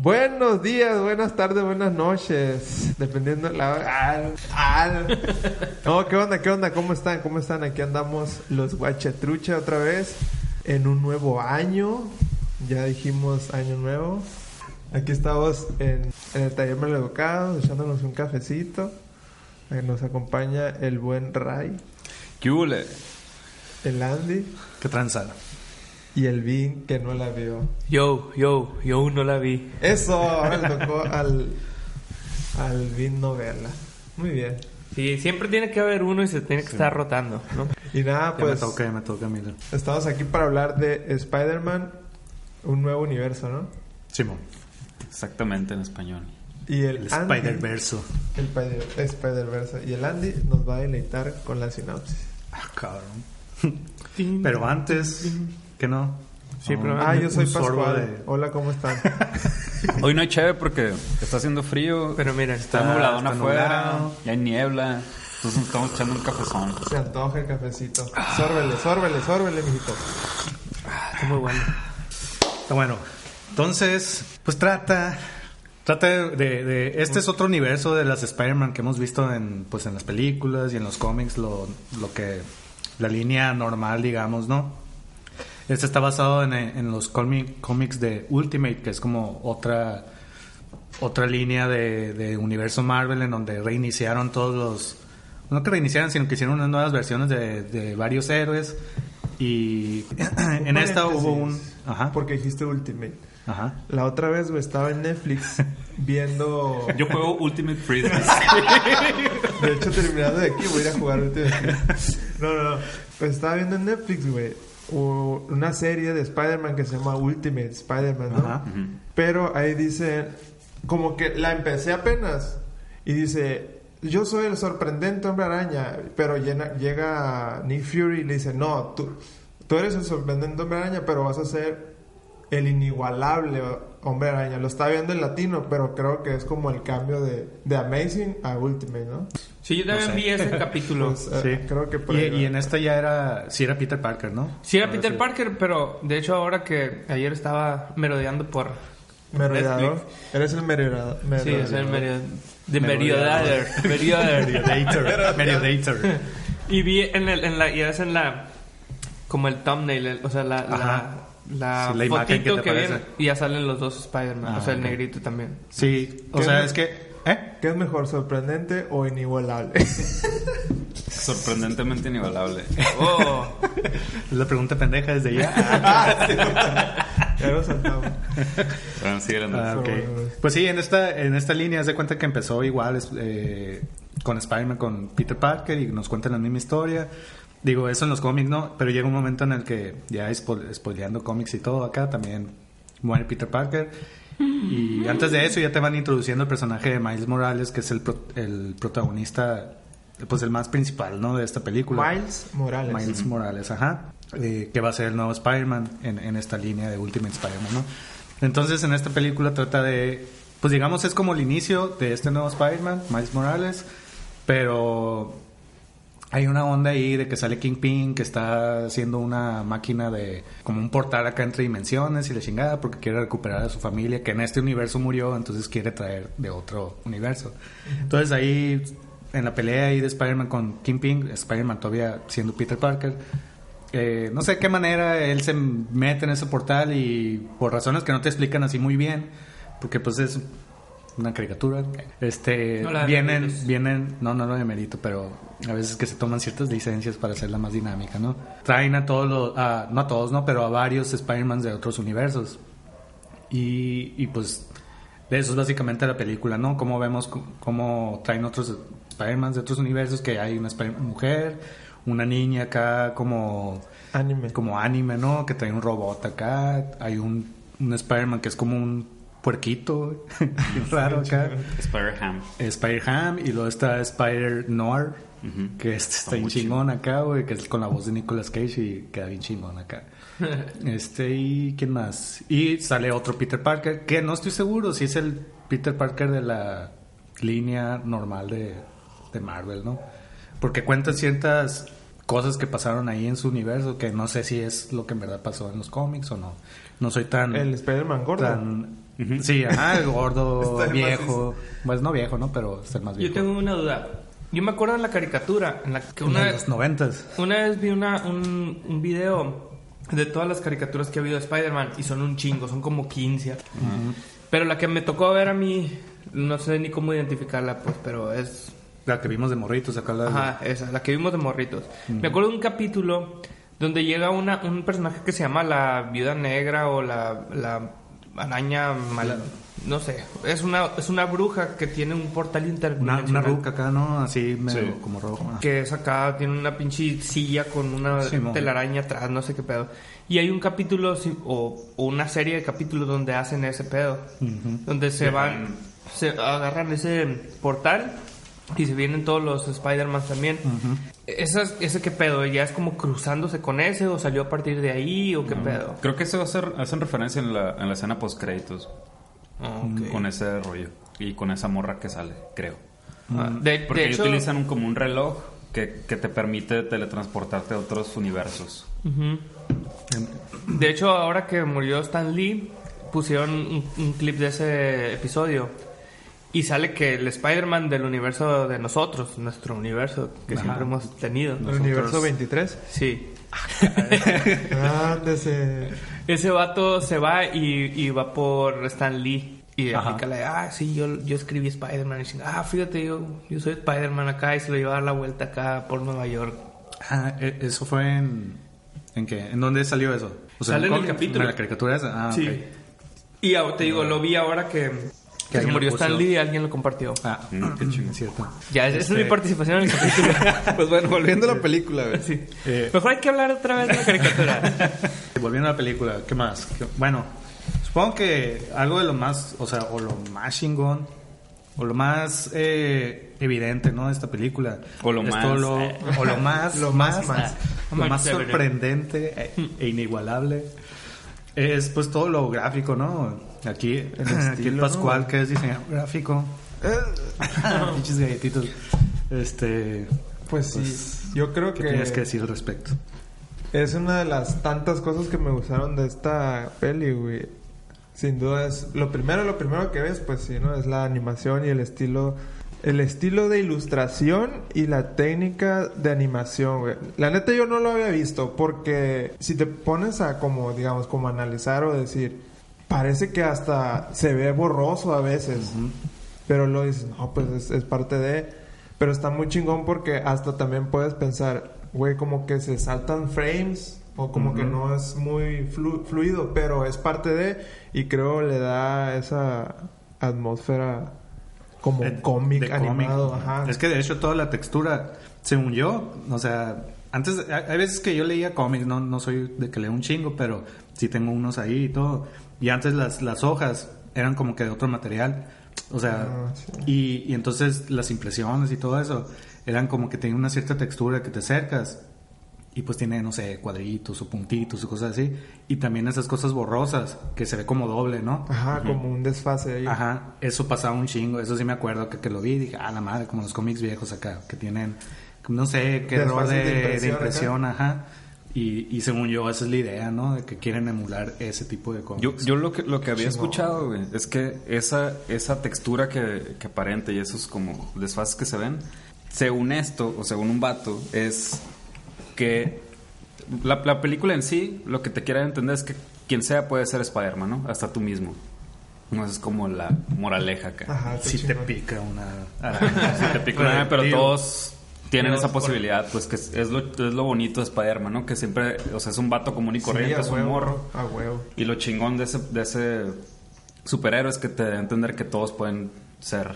Buenos días, buenas tardes, buenas noches. Dependiendo la hora. Al, al. No, ¿qué onda? ¿Qué onda? ¿Cómo están? ¿Cómo están? Aquí andamos los guachatrucha otra vez. En un nuevo año. Ya dijimos año nuevo. Aquí estamos en, en el taller Maleducados, echándonos un cafecito. Nos acompaña el buen Ray, ¿Qué el Andy ¿Qué tranza? Y el Vin que no la vio. Yo, yo, yo no la vi. Eso, ahora le tocó al, al Vin no verla. Muy bien. Sí, siempre tiene que haber uno y se tiene que estar rotando, ¿no? Y nada, Ya pues me toca, ya me toca, mira. estamos aquí para hablar de Spider-Man, un nuevo universo, ¿no? Simón. Exactamente en español. Y el, El Andy- Spider-Verso. El Spider- Spider-Verse. Y el Andy nos va a deleitar con la sinopsis. Ah, cabrón. Pero antes, ¿qué no? Sí, pero- Ah, yo soy Pascual. de- Hola, ¿cómo están? Hoy no hay cheve porque está haciendo frío. Pero mira, está, está- nubladón está afuera. nublado. Y hay niebla. Entonces nos estamos echando un cafezón. Se antoja el cafecito. Sórbele, sórbele, sórbele, mijito. Está muy bueno. Está bueno. Entonces, pues trata. Trata de, de- de- Este es otro universo de las Spider-Man que hemos visto en, pues, en las películas y en los cómics, lo, lo que. La línea normal, digamos, ¿no? Este está basado en, en los cómic- cómics de Ultimate, que es como otra. Otra línea de, de universo Marvel en donde reiniciaron todos los. No que reiniciaran, sino que hicieron unas nuevas versiones de, de varios héroes. Y en esta hubo un. Ajá. Porque dijiste Ultimate. Ajá. La otra vez, güey, estaba en Netflix viendo... Yo juego Ultimate Frisbee. De hecho, terminando de aquí, voy a ir a jugar Ultimate. No, no, no. Pues estaba viendo en Netflix, güey, una serie de Spider-Man que se llama Ultimate Spider-Man, ¿no? Ajá. Pero ahí dice, como que la empecé apenas y dice, yo soy el sorprendente hombre araña, pero llena- llega Nick Fury y le dice, no, tú, tú eres el sorprendente hombre araña, pero vas a ser el inigualable hombre araña. Lo está viendo en latino, pero creo que es como el cambio de, de Amazing a Ultimate, ¿no? Sí, yo también No sé. vi ese capítulo. Pues, eh, Sí. creo que por y, ahí va. y en esta ya era. Sí, era Peter Parker, ¿no? Sí, era Peter sí. Parker, pero de hecho ahora que ayer estaba merodeando por... Merodeador. Netflix. Eres el merodeador. Sí, es el medio... De Merodeador. Meriodader. Mediodator. Mediodator. Y vi en, el, en la... Y es en la... Como el thumbnail, el- o sea, la... Ajá. La, la Sí, la imagen fotito que que, te y ya salen los dos Spider-Man, Ah, o sea, el ok. negrito también. Sí, o ¿Qué sea, es que. ¿Eh? ¿Qué es mejor, sorprendente o inigualable? Sorprendentemente inigualable. Oh, La pregunta pendeja desde ya. ya lo saltamos. Bueno. Ah, bueno. Pues sí, en esta, en esta línea, haz de cuenta que empezó igual es- eh, con Spider-Man, con Peter Parker y nos cuentan la misma historia. Digo, eso en los cómics no, pero llega un momento en el que ya spo- spoileando cómics y todo acá, también muere Peter Parker. Y antes de eso ya te van introduciendo el personaje de Miles Morales, que es el, pro- el protagonista, pues el más principal, ¿no? De esta película. Miles Morales. Miles Morales, ajá. Eh, que va a ser el nuevo Spider-Man en, en esta línea de Ultimate Spider-Man, ¿no? Entonces, en esta película trata de. Pues digamos, es como el inicio de este nuevo Spider-Man, Miles Morales. Pero hay una onda ahí de que sale Kingpin, que está haciendo una máquina de. como un portal acá entre dimensiones y la chingada, porque quiere recuperar a su familia, que en este universo murió, entonces quiere traer de otro universo. Entonces ahí, en la pelea ahí de Spider-Man con Kingpin, Spider-Man todavía siendo Peter Parker. eh, no sé de qué manera él se mete en ese portal y por razones que no te explican así muy bien, porque pues es una caricatura. Este, No vienen, vienen, no, no lo de mérito, pero a veces que se toman ciertas licencias para hacerla más dinámica, ¿no? Traen a todos los, a- no a todos, ¿no? Pero a varios Spider-Man de otros universos. Y, y pues de eso es básicamente la película, ¿no? Cómo vemos cómo traen otros Spider-Man de otros universos, que hay una Spider- mujer, una niña acá como Anime. como anime, ¿no? Que trae un robot acá, hay un, un Spider-Man que es como un puerquito, raro acá. Spider-Ham. Spider-Ham y luego está Spider-Noir, que este está bien chingón acá, güey, que es con la voz de Nicolas Cage y queda bien chingón acá. este, y ¿quién más? Y sale otro Peter Parker, que no estoy seguro si es el Peter Parker de la línea normal de, de Marvel, ¿no? Porque cuentan ciertas cosas que pasaron ahí en su universo, que no sé si es lo que en verdad pasó en los cómics o no. No soy tan... El Spider-Man gordo. tan- Sí, ajá, gordo, viejo. Pues no viejo, ¿no? Pero es el más viejo. Yo tengo una duda. Yo me acuerdo de la caricatura en la que Una de vez, los noventas. una vez vi una, un, un video de todas las caricaturas que ha habido de Spider-Man y son un chingo, son como 15. Pero la que me tocó ver a mí, no sé ni cómo identificarla, pues, pero es La que vimos de morritos acá. La Ajá, esa, la que vimos de morritos. Me acuerdo de un capítulo donde llega una, un personaje que se llama la viuda negra o la, la araña mala. No sé, es una, es una bruja que tiene un portal Una, interdimensional. una ruca acá, ¿no? Así medio Sí. como rojo. Ah. Que es acá, tiene una pinche silla con una Simón. telaraña atrás, no sé qué pedo. Y hay un capítulo sí, o, o una serie de capítulos donde hacen ese pedo. Donde se van, se agarran ese portal y se vienen todos los Spider-Man también. Esas- ¿Ese qué pedo? ¿Ya es como cruzándose con ese o salió a partir de ahí o qué pedo? Creo que eso ser, hacen referencia en la, en la escena post créditos Ah, ok. con ese rollo y con esa morra que sale, creo. Ah, de, Porque de hecho, utilizan un, como un reloj que, que te permite teletransportarte a otros universos. De hecho, ahora que murió Stan Lee, pusieron un, un clip de ese episodio. Y sale que el Spider-Man del universo de nosotros, nuestro universo que siempre hemos tenido. El universo 23. Sí. Ándese. Ese vato se va y, y va por Stan Lee. Y aplica la de, ah, sí, yo, yo escribí Spider-Man. Y dice, ah, fíjate, yo, yo soy Spider-Man acá y se lo lleva a dar la vuelta acá por Nueva York. Ah, e- eso fue en... ¿En qué? ¿En dónde salió eso? O Sale en el capítulo. ¿En la caricatura esa? Ah, Sí. Y ah, te digo, lo vi ahora que, que se alguien murió. Stan Lee y alguien lo compartió. Ah, qué chido, es cierto. Ya, esa Este- es mi participación en el capítulo. Pues bueno, volviendo a la película, güey. Sí. Eh, Mejor hay que hablar otra vez de la caricatura. Volviendo a la película, ¿qué más? ¿Qué- Bueno, supongo que algo de lo más, o sea, o lo más chingón, o lo más eh, evidente, ¿no? De esta película. O lo más, lo- eh. o lo más, Lo más, más, lo Más sorprendente e, e inigualable. Es pues todo lo gráfico, ¿no? Aquí, aquí el Pascual, que es diseñador gráfico. Pinches galletitos. Este. Pues sí, yo creo ¿Qué que tienes que decir al respecto? es una de las tantas cosas que me gustaron de esta peli, güey. Sin duda es lo primero, lo primero que ves, pues sí, ¿no? Es la animación y el estilo, el estilo de ilustración y la técnica de animación, güey. La neta yo no lo había visto porque si te pones a como, digamos, como analizar o decir, parece que hasta se ve borroso a veces. Pero lo dices, no, pues es, es parte de... Pero está muy chingón porque hasta también puedes pensar, güey, como que se saltan frames o como que no es muy flu- fluido, pero es parte de... Y creo le da esa atmósfera como Eh, cómic animado. Ajá. Es que de hecho toda la textura, según yo, o sea, antes, hay hay veces que yo leía cómics, no, no soy de que leo un chingo, pero sí tengo unos ahí y todo. Y antes las, las hojas eran como que de otro material. O sea, Ah, sí. y, y entonces las impresiones y todo eso eran como que tenían una cierta textura que te acercas. Y pues tiene, no sé, cuadritos o puntitos o cosas así. Y también esas cosas borrosas, que se ve como doble, ¿no? Ajá, como un desfase ahí. Ajá, eso pasaba un chingo, eso sí me acuerdo que, que lo vi y dije, ah, la madre, como los cómics viejos acá, que tienen, no sé, qué error de, de impresión, de impresión, ajá. Y, y según yo, esa es la idea, ¿no? De que quieren emular ese tipo de cómics. Yo, yo lo que, lo que había escuchado, güey, es que esa, esa textura que, que aparenta y esos como desfases que se ven, según esto, o según un vato, es que la, la película en sí, lo que te quiere entender es que quien sea puede ser Spider-Man, ¿no? Hasta tú mismo. No es como la moraleja acá. Ajá, Si te chingón. pica una araña. Si te pica una araña, pero todos tienen esa por- posibilidad, pues que es, es lo, es lo bonito de Spider-Man, ¿no? Que siempre, o sea, es un vato común y corriente, Sí, es un morro. A huevo. Y lo chingón de ese, de ese superhéroe es que te da entender que todos pueden ser,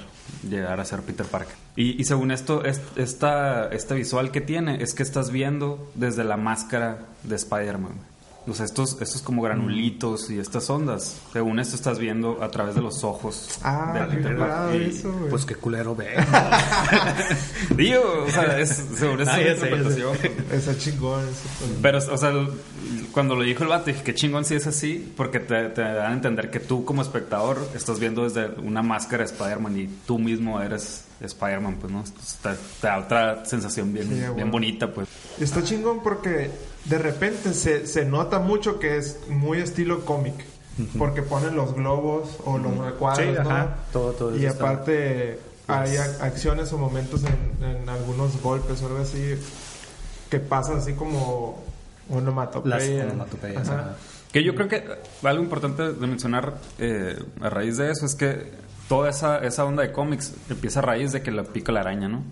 llegar a ser Peter Parker. Y, y según esto, es- esta, este visual que tiene es que estás viendo desde la máscara de Spider-Man. O sea, estos, estos como granulitos y estas ondas. Según esto estás viendo a través de los ojos Ah, de. Y- eso, güey. Pues qué culero ve. Digo, o sea, es, según Ah, interpretación. Está chingón eso. pues. Pero, o sea, cuando lo dijo el vato, dije, qué chingón si es así, porque te, te dan a entender que tú como espectador estás viendo desde una máscara de Spider-Man y tú mismo eres Spider-Man, pues, ¿no? Te, te da otra sensación bien, Sí, bien bueno. bonita, pues. Está chingón porque de repente se, se nota mucho que es muy estilo cómic. Porque ponen los globos o los recuadros, Sí, ¿no? ajá. Todo- todo y eso está- aparte hay ac- acciones o momentos en, en algunos golpes o algo así que pasan así como onomatopeya. Las onomatopeyas, Ajá. ajá. Que yo creo que algo importante de mencionar eh, a raíz de eso es que toda esa, esa onda de cómics empieza a raíz de que la pica la araña, ¿no?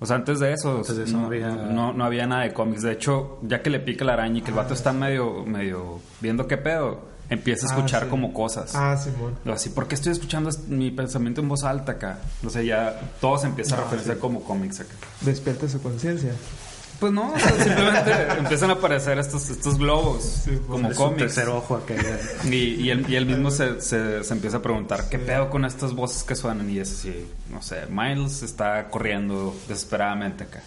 O sea, antes de eso, Antes de eso no, no había- no- no había nada de cómics. De hecho, ya que le pica la araña y que el vato está medio, medio viendo qué pedo, empieza a Ah, escuchar sí. como cosas. Ah, Simón. Así, ¿por qué estoy escuchando mi pensamiento en voz alta acá? O sea, ya todo se empieza a Ah, referenciar como cómics acá. Despierta su conciencia. Pues no, o sea, simplemente empiezan a aparecer estos, estos globos como Es un cómics. tercer ojo acá. Y, y, él, y él mismo se, se, se empieza a preguntar, ¿qué pedo con estas voces que suenan? Y es así, no sé, Miles está corriendo desesperadamente acá.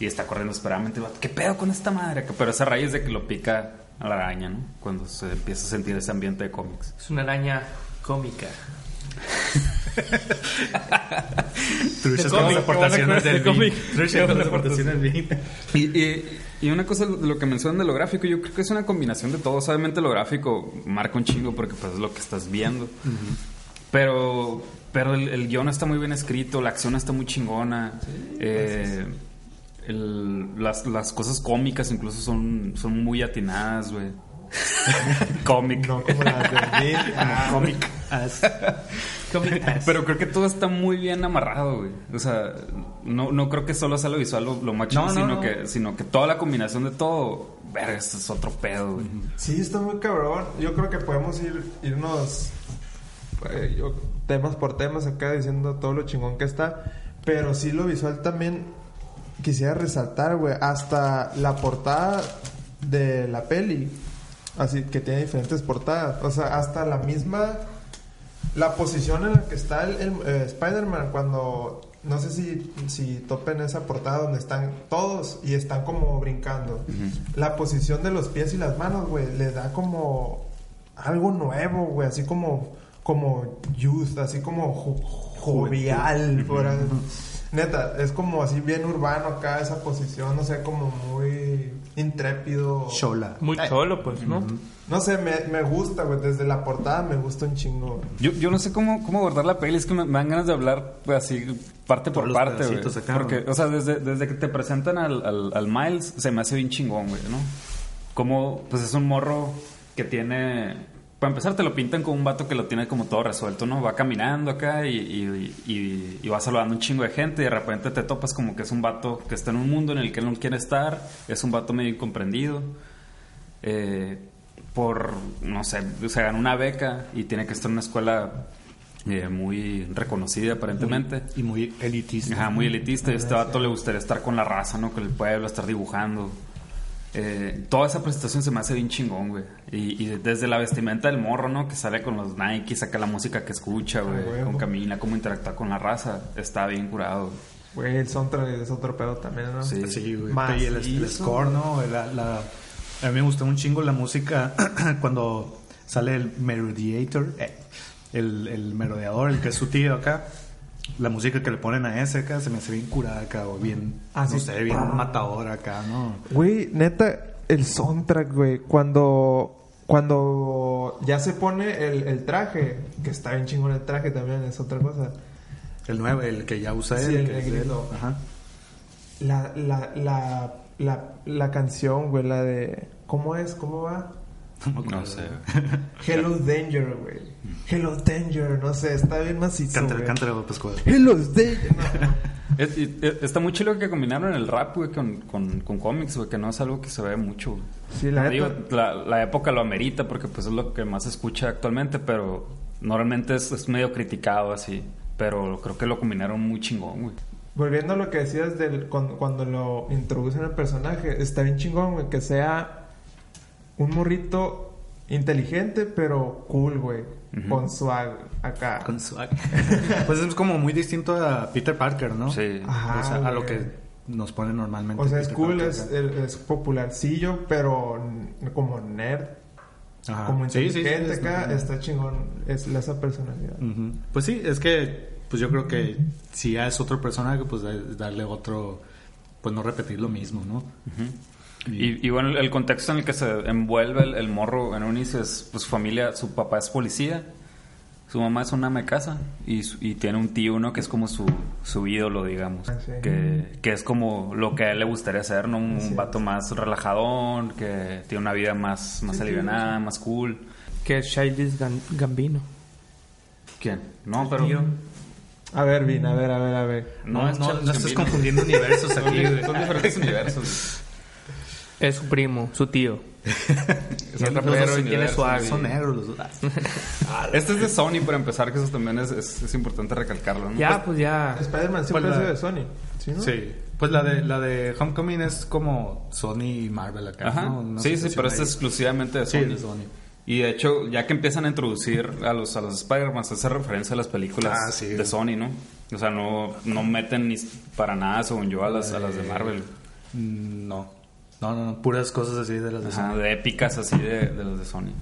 Y está corriendo desesperadamente. y va, ¿Qué pedo con esta madre? acá? Pero es a raíz de que lo pica a la araña, ¿no? Cuando se empieza a sentir ese ambiente de cómics. Es una araña cómica. Truchas con cómic, las aportaciones de del cómic. Vin. Truchas con las aportaciones del Vin. Y, y, y una cosa de lo que mencionan de lo gráfico, yo creo que es una combinación de todo. Obviamente lo gráfico marca un chingo porque pues es lo que estás viendo. Pero, pero el, el guion está muy bien escrito, la acción está muy chingona. Eh, el- las, las cosas cómicas incluso son, son muy atinadas, güey. Cómic. No como las de. Ah, Comic Pero creo que todo está muy bien amarrado, güey. O sea, no, no creo que solo sea lo visual lo, lo No, no, sino, no. Que, sino que toda la combinación de todo, verga, esto es otro pedo, güey. Sí, está muy cabrón. Yo creo que podemos ir irnos eh, yo- temas por temas acá diciendo todo lo chingón que está. Pero sí lo visual también quisiera resaltar, güey. Hasta la portada de la peli. Así que tiene diferentes portadas. O sea, hasta la misma... La posición en la que está el, el, eh, Spider-Man cuando... No sé si, si topen esa portada donde están todos y están como brincando. La posición de los pies y las manos, güey, le da como algo nuevo, güey, así como como youth, así como jo- jovial, por. Neta, es como así bien urbano acá esa posición, no sé, como muy intrépido. Chola. Muy cholo, pues, ¿no? No sé, me, me gusta, güey, desde la portada me gusta un chingo. Yo, yo no sé cómo, cómo abordar la peli, es que me, me dan ganas de hablar pues, así parte por parte, güey. Porque, o sea, desde, desde que te presentan al, al, al Miles, se me hace bien chingón, güey, ¿no? Como, pues es un morro que tiene... Para empezar, te lo pintan como un vato que lo tiene como todo resuelto, ¿no? Va caminando acá y, y, y- y va saludando un chingo de gente y de repente te topas como que es un vato que está en un mundo en el que él no quiere estar, es un vato medio incomprendido. Eh, por, no sé, se ganó una beca y tiene que estar en una escuela eh, muy reconocida aparentemente. Y muy elitista. Ajá, muy elitista. Y a este vato le gustaría estar con la raza, ¿no? Con el pueblo, estar dibujando. Eh, toda esa presentación se me hace bien chingón, güey. Y, y desde la vestimenta del morro, ¿no? Que sale con los Nike, saca la música que escucha, güey. huevo. Con camina, cómo interactúa con la raza. Está bien curado. Güey, el soundtrack es otro pedo también, ¿no? Sí. Sí, güey. Macizo. Y el, el score, ¿no? La, la- a mí me gustó un chingo la música cuando sale el Merodeator, eh, el, el merodeador, el que es su tío acá. La música que le ponen a ese acá se me hace bien curada acá, o bien, Ah, no sí. sé, bien matadora acá, ¿no? Güey, neta, el soundtrack, güey, cuando cuando ya se pone el, el traje, que está bien chingón el traje también, es otra cosa. El nuevo, el que ya usa Sí, él. el que él. negrito. Ajá. La, la, la, la, la canción, güey, la de... ¿Cómo es? ¿Cómo va? No me acuerdo. No sé. Hello Danger, güey. Hello Danger, no sé, está bien macizo. Cántale, Bob Escobar. Hello Danger. Es- eh, está muy chido que combinaron el rap, güey, con, con, con cómics, güey, que no es algo que se ve mucho. Sí, la Digo, la época lo amerita porque pues es lo que más se escucha actualmente, pero normalmente es, es medio criticado así. Pero creo que lo combinaron muy chingón, güey. Volviendo a lo que decías del cuando, cuando lo introducen al personaje, está bien chingón, güey, que sea un morrito inteligente, pero cool, güey. Con swag acá. Con swag. pues es como muy distinto a Peter Parker, ¿no? Sí. Ajá, O sea, a lo que nos pone normalmente. O sea, es Peter cool, Parker, es, es, es popularcillo, pero como nerd, Ajá. como Sí, sí, sí, inteligente es- acá, está chingón es esa personalidad. Pues sí, es que pues yo creo que si ya es otro personaje, pues da- darle otro, pues no repetir lo mismo, ¿no? Y, y bueno, el contexto en el que se envuelve el, el morro en un inicio es, pues, su familia, su papá es policía, su mamá es una ama de casa y, tiene un tío, ¿no? Que es como su, su ídolo, digamos. Ah, sí. que, que es como lo que a él le gustaría ser, ¿no? Un, es. vato más relajadón, que tiene una vida más, más alivianada, más cool. Que es Childish Gambino. ¿Quién? No, pero... Tío. A ver, Vin, a ver, a ver, a ver. No, no, es no, Charles estés Gambino. confundiendo universos aquí, son diferentes universos. Es su primo, su tío. Son Es rapero dos y tiene. Son negros los dos. Este es de Sony, para empezar, que eso también es, es, es importante recalcarlo, ¿no? Ya, pues ya. Spider-Man siempre Pues ha sido de Sony. ¿Sí, no? Sí. Pues la de, la de Homecoming es como Sony y Marvel acá. Ajá. ¿no? Sí, sí, pero es ahí. exclusivamente de Sí, Sony. de Sony. Y de hecho, ya que empiezan a introducir a los, a los Spider-Man, se hace referencia a las películas Ah, sí. de Sony, ¿no? O sea, no, no meten ni para nada, según yo, a las, a las de Marvel. Mm, No. No, no, no, puras cosas así de las de Ajá, Sony. de épicas así de, de los de Sony.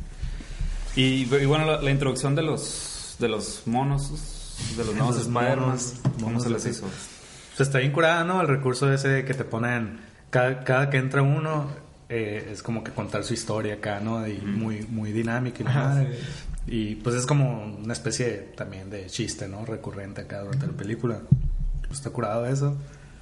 Y, y bueno, la, la introducción de los, de los monos, de los nuevos Spider-Man, monos, ¿cómo monos se les hizo? Pues está bien curada, ¿no? El recurso ese que te ponen... Cada, cada que entra uno eh, es como que contar su historia acá, ¿no? Y muy, muy dinámica y la Ajá, madre. Y pues es como una especie de- también de chiste, ¿no? Recurrente acá durante la película. Pues está curado eso.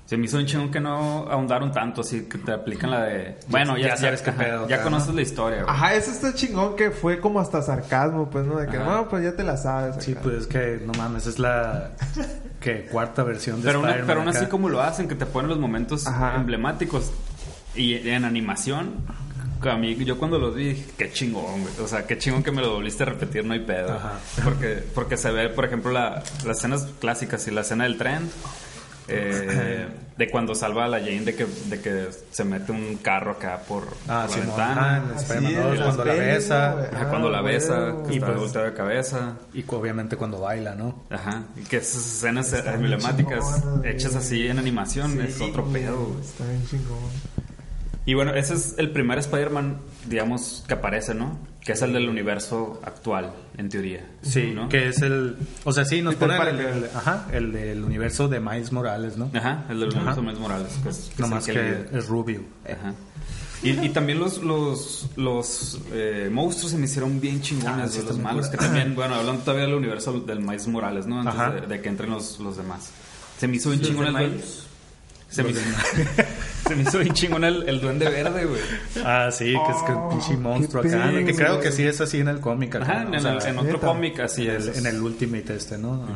Se me hizo un chingón que no ahondaron tanto, así que te aplican la de... Bueno, ya, ya sabes qué ajá, pedo ya conoces ¿no? la historia, güey. Ajá, eso está chingón que fue como hasta sarcasmo, pues, ¿no? De que, no, pues ya te la sabes. Sí, acá. pues es que no mames, es la que cuarta versión de Pero, pero aún así como lo hacen, que te ponen los momentos Ajá. emblemáticos y en animación, que a mí, yo cuando los vi, dije, qué chingón, güey. O sea, qué chingón que me lo volviste a repetir, no hay pedo. Ajá. Porque, porque se ve, por ejemplo, la, las escenas clásicas y la escena del tren. Eh, de cuando salva a la Jane de que, de que se mete un carro acá por, Ah, por sí, la no, ventana. ah, Spider-Man es, 2, las cuando la besa. Ajá, cuando la Ah, besa, que Y está pues- volteada de cabeza. Y obviamente cuando baila, ¿no? Ajá, y que esas escenas Está emblemáticas chingona, hechas así en animación Sí, es otro pedo. Está bien chingón. Y bueno, ese es el primer Spider-Man, digamos, que aparece, ¿no? Que es el del universo actual, en teoría. Sí, ¿no? que es el... O sea, sí, nos ponen el, el- ajá, el del universo de Miles Morales, ¿no? Ajá, el del Ajá. universo Miles Morales. Que es, que No es más que es rubio. Ajá. Y, y también los, los, los eh, monstruos se me hicieron bien Ah, chingones, sí, güey, los malos. Que también, bueno, hablando todavía del universo del Miles Morales, ¿no? Antes Ajá. de, de que entren los, los demás. Se me hizo bien Los chingón de el Miles. Se me, se me hizo bien chingón el, el duende verde, güey. Ah, sí, que es que un pinche monstruo acá. Que creo güey. que sí es así en el cómic. acá, Ajá, ¿no? en, O sea, el- en otro cómic así en el, es. en el Ultimate este, ¿no? Ajá.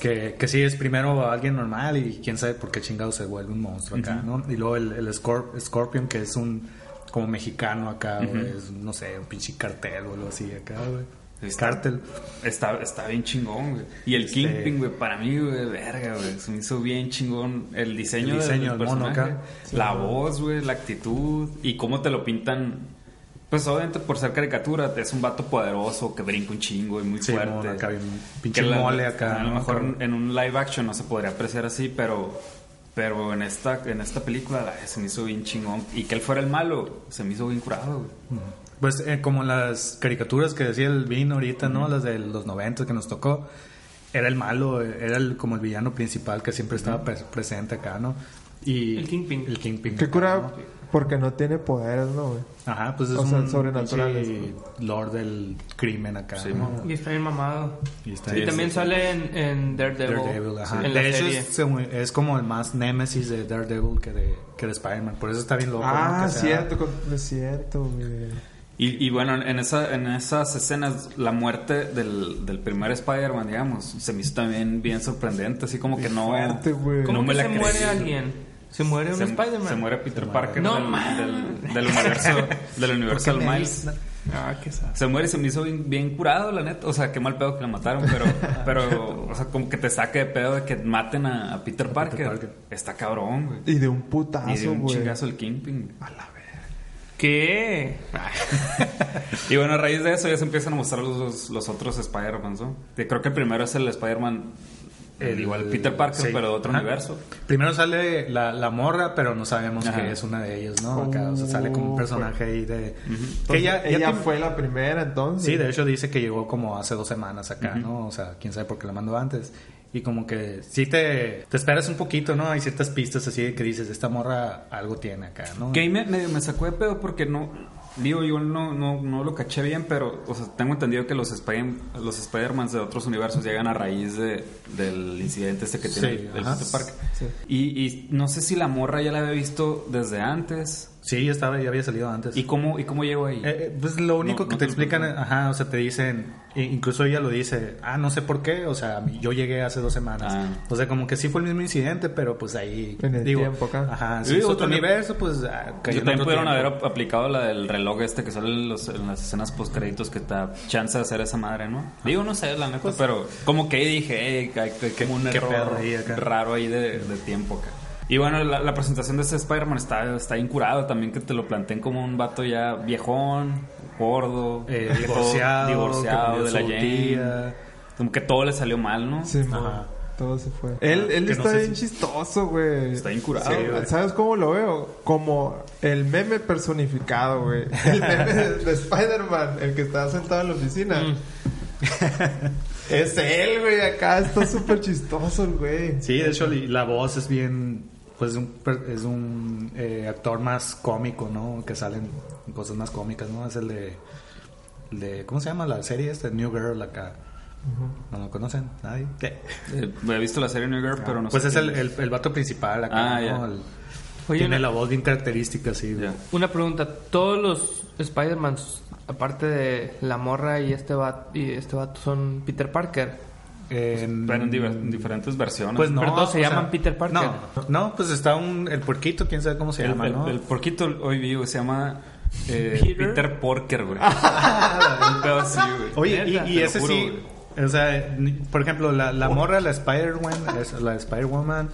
Que, que sí es primero alguien normal y quién sabe por qué chingado se vuelve un monstruo acá, ¿no? Y luego el, el Scorp- Scorpion, que es un como mexicano acá, güey, es, no sé, un pinche cartel o algo así acá, güey. Está- Cartel. Está, está bien chingón, güey. Y el Este- Kingpin, güey, para mí, güey, verga, güey. Se me hizo bien chingón el diseño, El diseño del del mono acá. La voz, güey, la actitud. Y cómo te lo pintan. Pues obviamente por ser caricatura, es un vato poderoso que brinca un chingo y muy Sí, fuerte. mono acá, bien pinche Que la- mole acá, A lo mejor en un live action no se podría apreciar así, pero. Pero en esta, en esta película la- se me hizo bien chingón. Y que él fuera el malo, se me hizo bien curado, güey. Pues eh, como las caricaturas que decía el Vin ahorita, ¿no? Las de los 90 que nos tocó. Era el malo, era el, como el villano principal que siempre estaba pres- presente acá, ¿no? Y El Kingpin. El Kingpin. Qué cura ¿no? porque no tiene poderes, ¿no, güey? Ajá, pues es O sea, un sobrenaturales, pinche Lord del crimen acá, Sí, ¿no? Y está bien mamado. Y está Sí, y también sí. sale en, en Daredevil. Daredevil, ajá. En la de hecho, serie. es, como- es como el más némesis de Daredevil que de, que de Spider-Man. Por eso está bien loco. ¿no? Ah, Que sea- cierto, es cierto, güey. Y, y bueno, en, esa, en esas escenas, la muerte del, del primer Spider-Man, digamos, se me hizo también bien sorprendente, así como que no, fuerte, güey. no ¿Cómo me que la se creí, muere güey. alguien? ¿Se muere un Se, Spider-Man? se muere Peter Parker No, del, del, del universo, del universo del Miles. Ah, qué. Se muere y se me hizo bien, bien curado, la neta. O sea, qué mal pedo que lo mataron, pero, pero, o sea, como que te saque de pedo de que maten a, a Peter, Parker. Parker. Está cabrón, güey. Y de un Y de putazo, un güey. chingazo el Kingpin. ¿Qué? Y bueno, a raíz de eso ya se empiezan a mostrar los, los otros Spider-Man, ¿no? Creo que el primero es el Spider-Man, el, igual Peter Parker, sí. pero de otro Ajá. universo. Primero sale la, la morra, pero no sabemos Ajá. que es una de ellos, ¿no? Acá, o sea, sale como un personaje ahí de... Que ella, ella ella fue la primera entonces. Sí, de hecho dice que llegó como hace dos semanas acá, ¿no? O sea, quién sabe por qué la mandó antes. Y como que sí te, te esperas un poquito, ¿no? Hay ciertas pistas así de que dices, esta morra algo tiene acá, ¿no? Que ahí me, medio me sacó de pedo porque no... Digo, yo no, no, no lo caché bien, pero o sea, tengo entendido que los, Spider, los Spider-Mans de otros universos llegan a raíz de, del incidente este que tiene Sí, el ajá. Y, y no sé si la morra ya la había visto desde antes. Sí, ya estaba, ya había salido antes. ¿Y cómo, y cómo llegó ahí? Eh, eh, pues lo único No, que no te te explican, ajá, o sea, te dicen, incluso ella lo dice, ah, no sé por qué, o sea, yo llegué hace dos semanas. Ah. O sea, como que sí fue el mismo incidente, pero pues ahí. En el digo, tiempo acá. Ajá, digo, otro también- universo, pues. ah, cayó Yo también pudieron tiempo. haber aplicado la del reloj este que sale en, los- en las escenas post créditos que te da chance de hacer esa madre, ¿no? Digo, no sé, la neta, pero como que ahí dije, hey, que un Pues qué error ahí acá. raro ahí de, de tiempo acá. Y bueno, la, la presentación de este Spider-Man está, está incurado también, que te lo planteen como un vato ya viejón, gordo, Eh, divorciado, de la Jane. Como que todo le salió mal, ¿no? Sí. Ajá. Todo se fue. Él, él Que no está sé bien si- chistoso, güey. Está incurado. Sí, güey. ¿Sabes cómo lo veo? Como el meme personificado, güey. El meme de, de Spider-Man, el que está sentado en la oficina. Mm. es él, güey. Acá está súper chistoso el güey. Sí, de hecho, la voz es bien. Pues un, per- es un eh, actor más cómico, ¿no? Que salen cosas más cómicas, ¿no? Es el de. el de ¿Cómo se llama la serie esta? New Girl acá. ¿No lo conocen? ¿Nadie? ¿Qué? Eh, he visto la serie New Girl, pero no Pues sé es quién el, el, el vato principal acá, Ah. ¿no? El- Oye, tiene una- la voz bien característica. Ya. Una pregunta. ¿Todos los Spider-Man, aparte de la morra y este vato, y este vato son Peter Parker? En- Pero en, diferentes versiones. Pues no. Pero todos se llaman Peter Parker. No, no, pues está un, el puerquito, quién sabe cómo se el, llama, el- ¿no? el porquito hoy vivo se llama eh, Peter. Peter Porker, güey. Un pedo así, güey. Oye, y, y ese juro, sí, güey. o sea, por ejemplo, la, la morra, la Spider-Man, es- la Spider-Woman,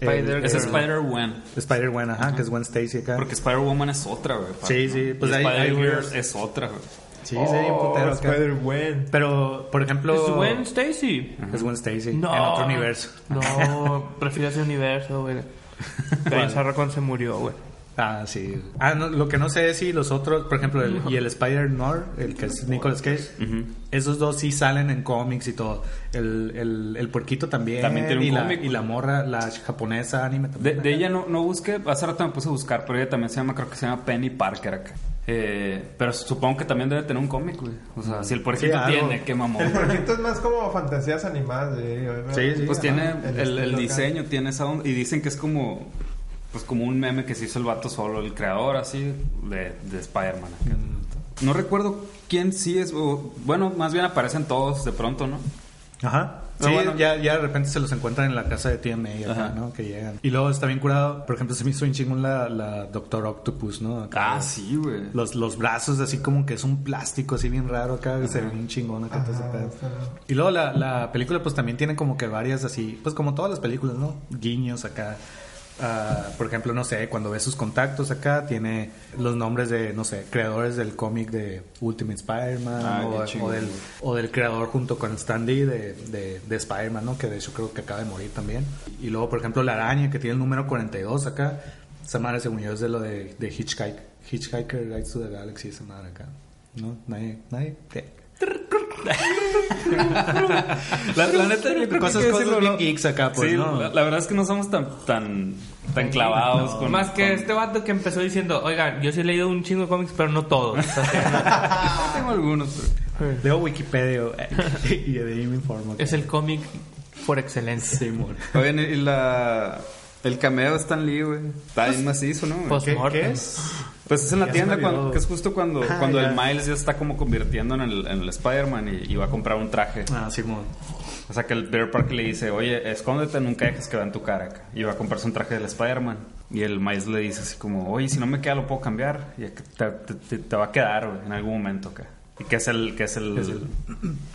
Spider- el- Es Spider-Man. Spider-Man, ajá, que es Gwen Stacy acá. Porque Spider-Woman es otra, güey. Sí, sí, pues Y hay- hay Spider-Girl es otra, güey. Sí, sí, hay un putero. Oh, Spider-Man. Pero, por ejemplo, ¿Es Gwen Stacy? es Gwen Stacy No. en otro universo. No, prefiero ese universo, güey. Karen Sarracón se murió, güey. Ah, sí. Ah, no, lo que no sé es si los otros, por ejemplo, el, y el Spider-Nor, el que es Nicolas Cage, esos dos sí salen en cómics y todo. El, el, el puerquito también. También tiene un y, la, cómic, y la morra, la japonesa anime De, también. de ella no, no busqué, hace rato me puse a buscar, pero ella también se llama, creo que se llama Penny Parker acá. Eh, pero supongo que también debe tener un cómic, güey. O sea, si el Sí, algo. tiene, qué mamón. El porquito es más como fantasías animadas, güey. Sí, sí. Pues Ajá, tiene el diseño, tiene esa onda. Y dicen que es como pues como un meme que se hizo el vato solo, el creador así de, de Spider-Man. acá. No recuerdo quién sí es, o, bueno, más bien aparecen todos de pronto, ¿no? Ajá. Pero sí, bueno. ya, ya de repente se los encuentran en la casa de TMA acá, Ajá. ¿no? Que llegan. Y luego está bien curado. Por ejemplo, se me hizo bien chingón la, la Doctor Octopus, ¿no? Acá, Ah, sí, güey. Los, los brazos así como que es un plástico así bien raro acá, se ve bien chingón acá. todo ese pedo. Y luego la, la película pues también tiene como que varias así, pues como todas las películas, ¿no? Guiños acá. Ah, por ejemplo, no sé, cuando ves sus contactos acá, tiene los nombres de, no sé, creadores del cómic de Ultimate Spider-Man Ah, o, del, o del creador junto con Stan Lee de, de, de Spider-Man, ¿no? Que de hecho creo que acaba de morir también. Y luego, por ejemplo, la araña que tiene el número 42 acá. Esa madre, según yo, es de lo de, de Hitchhiker, Hitchhiker Guides to the Galaxy, esa madre acá. ¿No? Nadie, nadie. La, la neta, Yo creo que cosas, que cosas decirlo, bien ¿no? geeks acá, pues, sí, ¿no? la, la verdad es que no somos tan tan tan clavados con Más que con- este vato que empezó diciendo, oigan, yo sí he leído un chingo de cómics, pero no todos. Tengo algunos, pero- Leo Wikipedia y de ahí me informo. es el cómic por excelencia. Sí, amor. Oigan, y la El cameo de Stan Lee, güey. Está bien macizo, ¿no? Pues- ¿Qué, qué es? Pues es en la Ya tienda, cuando, que es justo cuando, Ah, cuando ya. el Miles ya está como convirtiendo en el, en el Spider-Man y, y va a comprar un traje. Ah, Simón. O sea que el Peter Parker le dice, oye, escóndete, nunca dejes que vean tu cara acá. Y va a comprarse un traje del Spider-Man. Y el Miles le dice así como, oye, si no me queda lo puedo cambiar. Y te, te- te- te va a quedar, güey, en algún momento acá. Y que es el, que es el, Es el-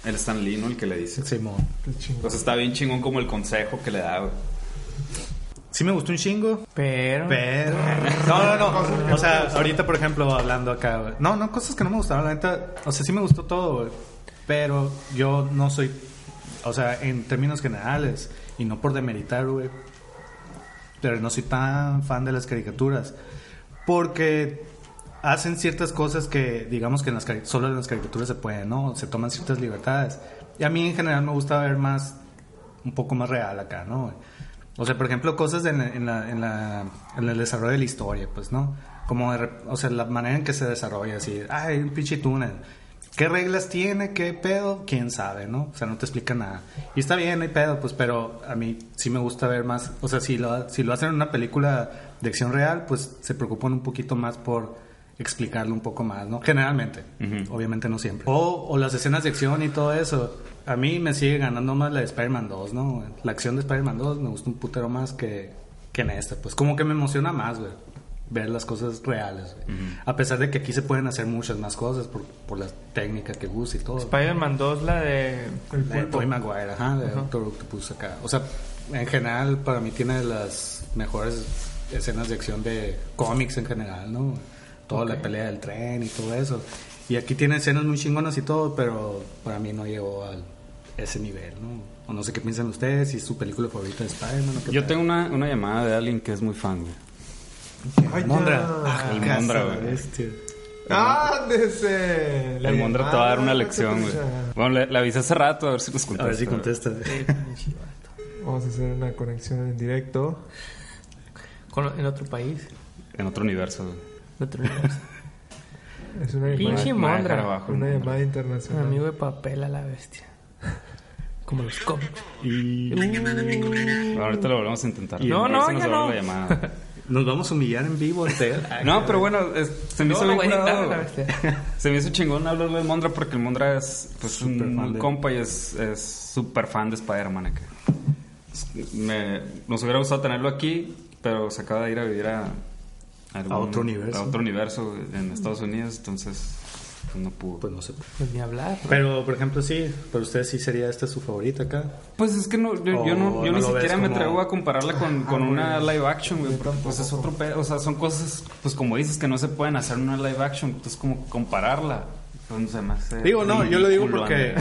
el Stan Lee, ¿no? El que le dice. Simón. Qué chingón. Pues está bien chingón como el consejo que le da, güey. Sí me gustó un chingo. Pero... Pero. No, no, no. O sea, ahorita, por ejemplo, hablando acá. No, no, cosas que no me gustaron, la neta. O sea, sí me gustó todo, güey. Pero yo no soy. O sea, en términos generales, y no por demeritar, güey. Pero no soy tan fan de las caricaturas. Porque hacen ciertas cosas que, digamos que en las solo en las caricaturas se pueden, ¿no? Se toman ciertas libertades. Y a mí en general me gusta ver más, un poco más real acá, ¿no? güey? O sea, por ejemplo, cosas en, en, la, en, la, en el desarrollo de la historia, pues, ¿no? Como, de o sea, la manera en que se desarrolla, así, ay, un pinche túnel. ¿Qué reglas tiene? ¿Qué pedo? ¿Quién sabe, no? O sea, no te explica nada. Y está bien, no hay pedo, pues, pero a mí sí me gusta ver más. O sea, si lo, si lo hacen en una película de acción real, pues se preocupan un poquito más por explicarlo un poco más, ¿no? Generalmente. Ujú. Obviamente no siempre. O, o las escenas de acción y todo eso. A mí me sigue ganando más la de Spider-Man 2, ¿no? La acción de Spider-Man 2 me gusta un putero más que, que en esta. Pues como que me emociona más, güey. Ver las cosas reales, güey. A pesar de que aquí se pueden hacer muchas más cosas por, por la técnica que usa y todo. Spider-Man 2, la de... El La de pulpo. Tobey Maguire, ajá, de Doctor Octopus acá. O sea, en general, para mí tiene las mejores escenas de acción de cómics en general, ¿no? Toda la pelea del tren y todo eso. Y aquí tiene escenas muy chingonas y todo, pero para mí no llegó a ese nivel, ¿no? O no sé qué piensan ustedes, si es su película favorita de Spider-Man o qué Yo tal. tengo una, una llamada de alguien que es muy fan, güey. Ay, Mondra. ya. El Casa Mondra, güey. El Mondra te va a dar una lección, güey. Bueno, le, le avisé hace rato, a ver si nos contesta. A ver si contesta. Vamos a hacer una conexión en directo. con- en otro país. En otro universo, güey. En otro universo. Es una Pinche llamada, Me va a dejar Mondra. abajo, una llamada Un internacional. amigo de papel a la bestia. Como los cómics. Y Bueno, ahorita lo volvemos a intentar. No, no, ya no. la nos vamos a humillar en vivo, Ted. No, pero bueno, es- se me No, hizo bien curado. Se me hizo chingón hablarle del Mondra porque el Mondra es pues, un, un de- compa y es es súper fan de Spider-Man acá. Me, nos hubiera gustado tenerlo aquí, pero se acaba de ir a vivir a, algún- A otro universo. A otro universo en Estados Unidos, entonces pues, no pudo. Pues no sé. Pues ni hablar. ¿no? Pero, por ejemplo, sí, para usted sí sería esta su favorita acá. Pues es que no, yo, yo no, yo no ni siquiera me como- atrevo a compararla con, con una live action, güey. Pues es otro pedo. O sea, son cosas, pues como dices, que no se pueden hacer en una live action. Entonces, como compararla, pues no se me hace Digo, no, yo lo digo porque.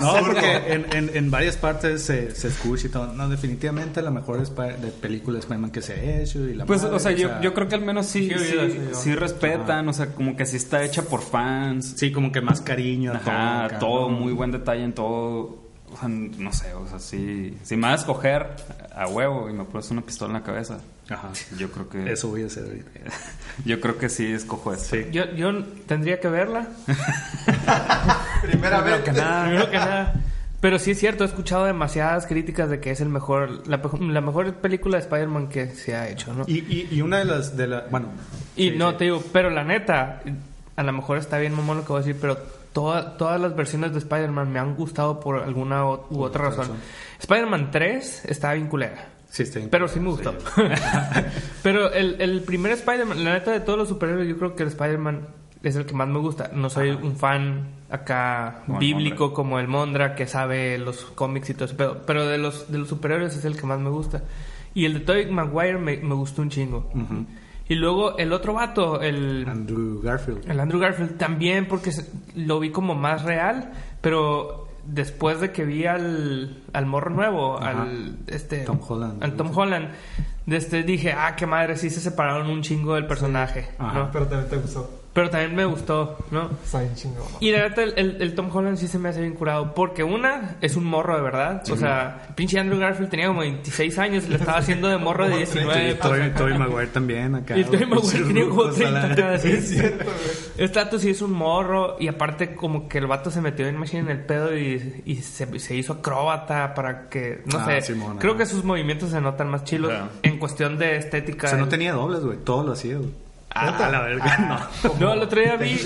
¿no? porque en, en, en varias partes se, se escucha y todo. No, definitivamente la mejor de película de Spider-Man que se ha hecho. Y la Pues, madre, o sea, yo, yo creo que al menos sí, Sí, sí, oído, sí, yo. sí respetan, o sea, como que sí está hecha por fans. Sí, como que más cariño. a Ajá, todo, todo, muy buen detalle en todo. O sea, no sé, o sea, sí. Si me vas a escoger a huevo y me pones una pistola en la cabeza, Ajá. yo creo que. Eso voy a hacer ahorita. Yo creo que sí escojo esto. Sí. Yo, yo tendría que verla. Primera vez. Primero que nada. Primero que nada. Pero sí es cierto, he escuchado demasiadas críticas de que es el mejor, la, mejor película de Spider-Man que se ha hecho, ¿no? Y, y, y una de las. De la, bueno. Y sí, no, sí. te digo, pero la neta, a lo mejor está bien mamón lo que voy a decir, pero toda- todas las versiones de Spider-Man me han gustado por alguna o- u otra razón. razón. Spider-Man 3 estaba bien culera. Sí, está bien. Pero sí me gustó. pero el, el primer Spider-Man, la neta de todos los superhéroes, yo creo que el Spider-Man es el que más me gusta. No soy un fan acá Como bíblico como el Mondra que sabe los cómics y todo eso. Pero, pero de los de los superhéroes es el que más me gusta. Y el de Tobey Maguire me, me gustó un chingo. Y luego el otro vato, el, Andrew Garfield. el Andrew Garfield, también porque se- lo vi como más real, pero después de que vi al, al morro nuevo, Ajá. al este Tom Holland. al Tom Holland, este, dije, ah, qué madre, sí se separaron un chingo del personaje, Ajá. ¿no? Pero también te gustó. Pero también me gustó, ¿no? Está bien chingón. Y la verdad, el, el- el Tom Holland sí se me hace bien curado. Porque una, es un morro de verdad. O sea, el pinche Andrew Garfield tenía como 26 años y le estaba haciendo de morro de 19. pues, Toy, acá. Toy Maguire también acá. Y el Tobey Maguire tenía como rucos a 30 la- acá, así. Es cierto, güey. Este sí es un morro y aparte como que el vato se metió en Machine en el pedo y, y se, se hizo acróbata para que, no Ah, sé, creo que sus movimientos se notan más chilos en cuestión de estética. O sea, no tenía dobles, güey. Todo lo hacía, güey. Ah, a la verga, no. No, el otro día vi.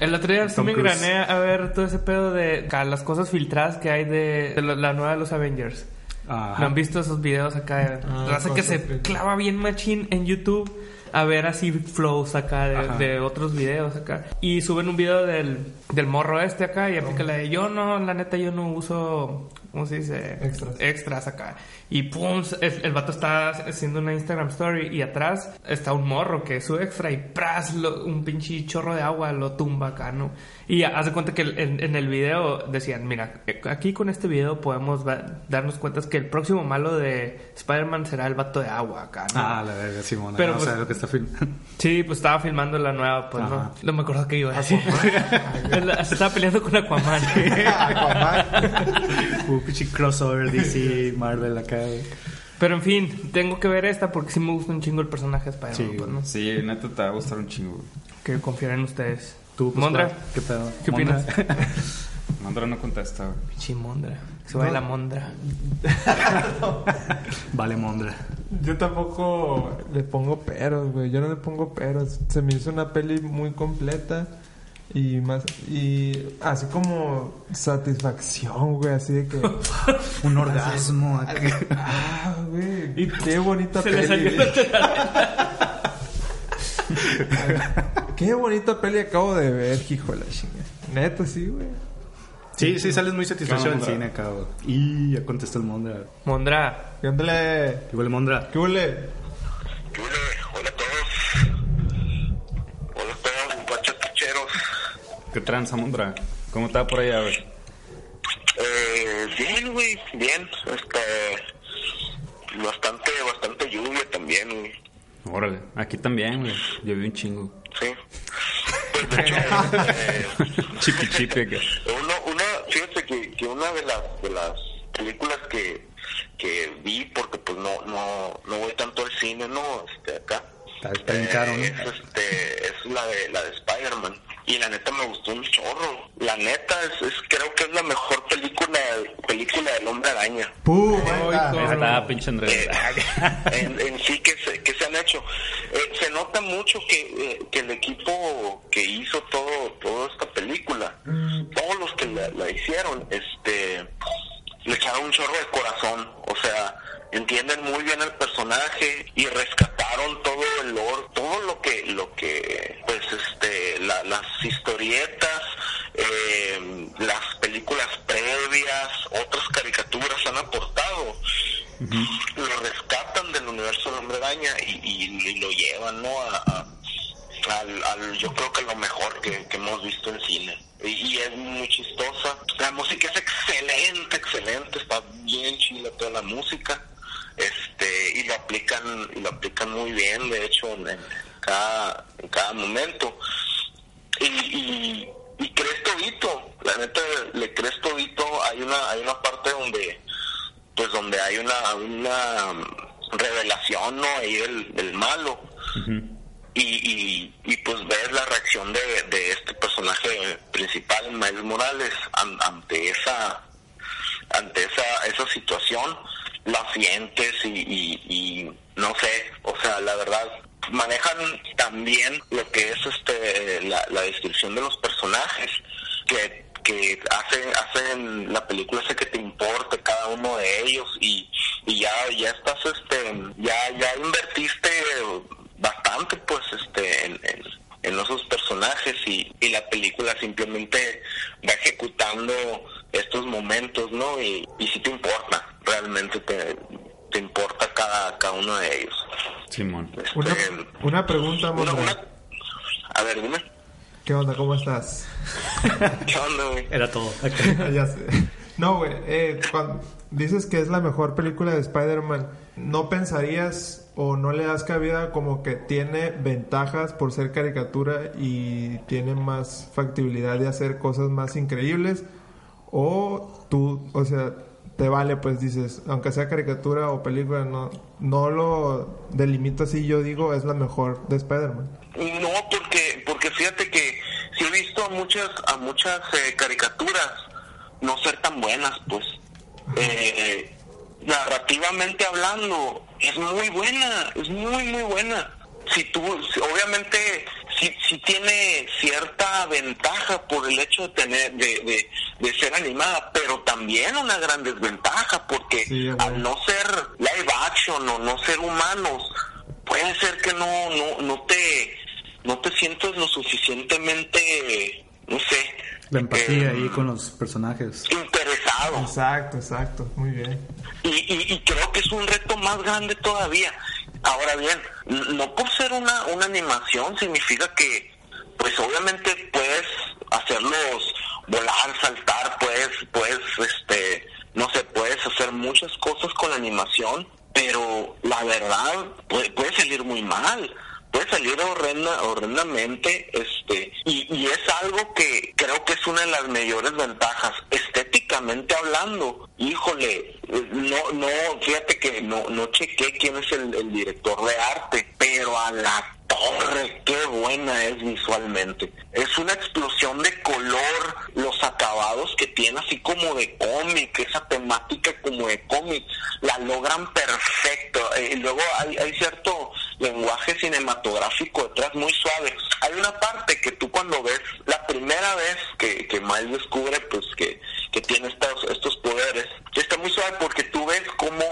El otro día sí me engrané a ver todo ese pedo de las cosas filtradas que hay de, de la, nueva de los Avengers. Ajá. ¿No han visto esos videos acá? Ah, Raza que se clava bien machín en YouTube a ver así flows acá de, otros videos acá. Y suben un video del, del morro este acá y aplica la de yo no, la neta yo no uso, ¿cómo se dice? Extras. Extras acá. Y pum, el, el vato está haciendo una Instagram story y atrás está un morro que es su extra y pras, lo- un pinche chorro de agua lo tumba acá, ¿no? Y hace cuenta que el- en, en el video decían, mira, aquí con este video podemos darnos cuenta que el próximo malo de Spider-Man será el vato de agua acá, ¿no? Ah, la verga, Simón. Pero no pues- lo que está filmando. Sí, pues estaba filmando la nueva, pues Ajá. no. No me acuerdo qué iba a decir. Se estaba peleando con Aquaman. Aquaman. Un pinche crossover DC, Marvel acá, güey. Pero en fin, tengo que ver esta porque sí me gusta un chingo el personaje de Spider-Man. Sí, pues, ¿no? Sí, neta te va a gustar un chingo. güey. Que confiar en ustedes. Tú, pues, Mondra, ¿cuál? ¿Qué pedo? ¿qué opinas? Mondra. Mandra no contesta, güey. Pinche Mondra. Se va de la Mondra. Vale, Mondra. Yo tampoco le pongo peros, güey. Yo no le pongo peros. Se me hizo una peli muy completa. Y más. Y así como satisfacción, güey. Así de que. Un orgasmo acá. ah, güey. Qué bonita Se le peli. salió Qué bonita peli acabo de ver, hijo de la chinga. Neta, sí, güey. Sí, sí, sales muy satisfecho del cine acá, güey. Y ya contestó el Mondra. Mondra. ¿Qué onda, le? ¿Qué huele Mondra? ¿Qué huele? ¿Qué huele? Hola a todos. Hola a todos, guachatucheros. ¿Qué tranza, Mondra? ¿Cómo está por allá, güey? Eh, bien, güey, bien. Este, bastante, bastante lluvia también, güey. Órale. Aquí también, güey. Yo vi un chingo. Pues de hecho, eh, Chipi chipi acá. uno, una, fíjate que, que una de las, de las películas que, que vi, porque pues no, no, no voy tanto al cine, no, este, acá. Está, está bien caro, ¿no? Eh, es, este, es la de, la de Spider-Man. Y la neta me gustó un chorro. La neta es, es creo que es la mejor película, película del hombre araña. ¡Pum! Está pinche Andrés. Eh, en, en sí que se, que se han hecho. Eh, se nota mucho que, eh, que el equipo que hizo todo toda esta película, todos los que la, la hicieron, este le echaron un chorro de corazón, o sea, entienden muy bien el personaje y rescataron todo el lore, todo lo que lo que pues este la- las historietas, eh, las películas previas, otras caricaturas han aportado. Lo rescatan del universo del hombre araña y, y- y lo llevan no a, a- al, al- yo creo que lo mejor que, que hemos visto en cine. Y, y es muy chistosa. La música es excelente excelente. Está bien chila toda la música este y lo aplican y lo aplican muy bien de hecho en, en cada en cada momento. Y, y, y crees todito, la neta le crees todito, hay una, hay una parte donde pues donde hay una, una revelación no ahí del, del malo. Y, y, y pues ves la reacción de, de este personaje principal Miles Morales an- ante esa ante esa esa situación la sientes y, y, y no sé o sea la verdad manejan también lo que es este la, la descripción de los personajes que que hacen hacen la película hace que te importe cada uno de ellos y, y ya ya estás este ya ya invertiste bastante pues este en, esos personajes y la película simplemente va ejecutando estos momentos no y, y si te importa realmente te, te importa cada cada uno de ellos Simón. Este, Una, una pregunta, una- a ver dime ¿Qué onda? ¿Cómo estás? qué onda güey Era todo. ya sé. No, güey. eh, cuando dices que es la mejor película de Spider-Man, ¿no pensarías o no le das cabida como que tiene ventajas por ser caricatura y tiene más factibilidad de hacer cosas más increíbles o tú, o sea, te vale pues dices, aunque sea caricatura o película, no, no lo delimito así, yo digo, es la mejor de Spider-Man. No, porque, porque fíjate que sí he visto a muchas, a muchas eh, caricaturas no ser tan buenas, pues. Eh, narrativamente hablando, es muy buena, es muy, muy buena. Si tú, si- obviamente, si, si tiene cierta ventaja por el hecho de tener, de, de, de ser animada, pero también una gran desventaja, porque Sí, al no ser live action o no ser humanos, puede ser que no, no, no te, no te sientas lo suficientemente, no sé, La empatía eh, ahí con los personajes. interesado. Exacto, exacto, muy bien. Y, y, y creo que es un reto más grande todavía. Ahora bien, no por ser una, una animación significa que, pues obviamente puedes hacerlos volar, saltar, puedes, puedes, este, no sé, puedes hacer muchas cosas con la animación, pero la verdad puede, puede salir muy mal puede salir horrenda, horrendamente, este, y, y es algo que creo que es una de las mayores ventajas, estéticamente hablando, híjole, no, no, fíjate que no, no chequé quién es el, el director de arte, pero a la torre, qué buena es visualmente. Es una explosión de color, los acabados que tiene así como de cómic, esa temática como de cómic, la logran perfecto. Eh, y luego hay, hay cierto lenguaje cinematográfico detrás muy suave. Hay una parte que tú cuando ves la primera vez que, que Miles descubre pues que, que tiene estos, estos poderes, está muy suave porque tú ves cómo,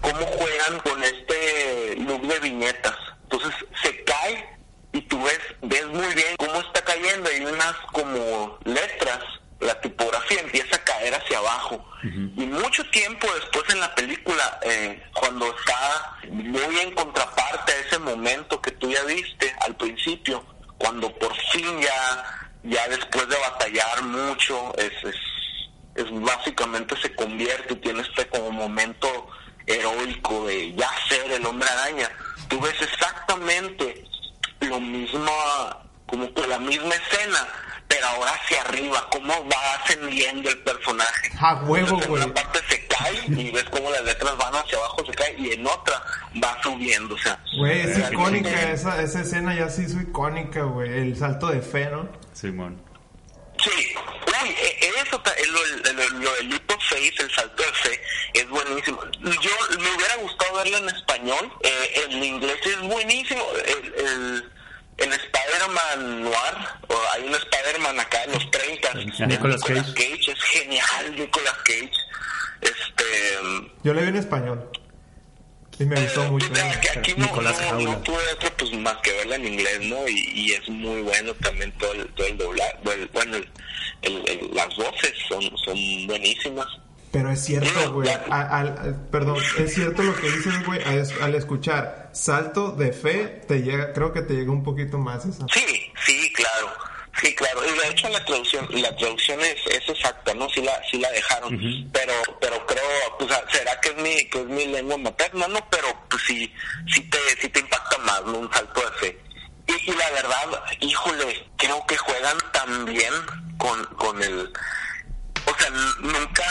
cómo juegan con este look de viñetas. Entonces se cae y tú ves, ves muy bien cómo está cayendo y unas como letras, la tipografía empieza a caer hacia abajo. Y mucho tiempo después en la película, eh, cuando está muy en contraparte a ese momento que tú ya viste al principio, cuando por fin ya, ya después de batallar mucho, es, es, es básicamente se convierte y tiene este como momento heroico de ya ser el hombre araña. Tú ves exactamente lo mismo, como que la misma escena, pero ahora hacia arriba, cómo va ascendiendo el personaje. A huevo, Entonces, en güey. una parte se cae y ves cómo las letras van hacia abajo, se cae, y en otra va subiendo, o sea. Güey, es realmente- icónica, esa, esa escena ya se hizo icónica, güey. El salto de fe, ¿no? Simón. Sí, uy, e- eso, lo, lo, lo del faith, el salto de fe, es buenísimo. Yo me hubiera gustado verlo en español, eh, en inglés es buenísimo. El, el, el Spider-Man Noir, o hay un Spider-Man acá en los 30, de Nicolas Cage. es genial, Nicolas Cage. Este. Yo le vi en español. Y me gustó mucho. pues, aquí- aquí no, Nicolás no, Jaula. no tuve otro pues más que verla en inglés, ¿no? Y, y es muy bueno también todo el, todo el doblaje. Bueno, el- el- el- las voces son, son buenísimas. Pero es cierto, güey. Perdón, es cierto lo que dices, güey. Al, al escuchar salto de fe, te llega, creo que te llega un poquito más esa. Sí, sí, claro. Sí, claro. Y de hecho la traducción, la traducción es, es exacta, ¿no? Sí la, sí la dejaron. Pero, pero creo, pues, será que es mi, que es mi lengua materna, ¿no? Pero, pues sí, sí te, sí te impacta más, ¿no? Un salto de fe. Y, y la verdad, híjole, creo que juegan tan bien con, con el, o sea, nunca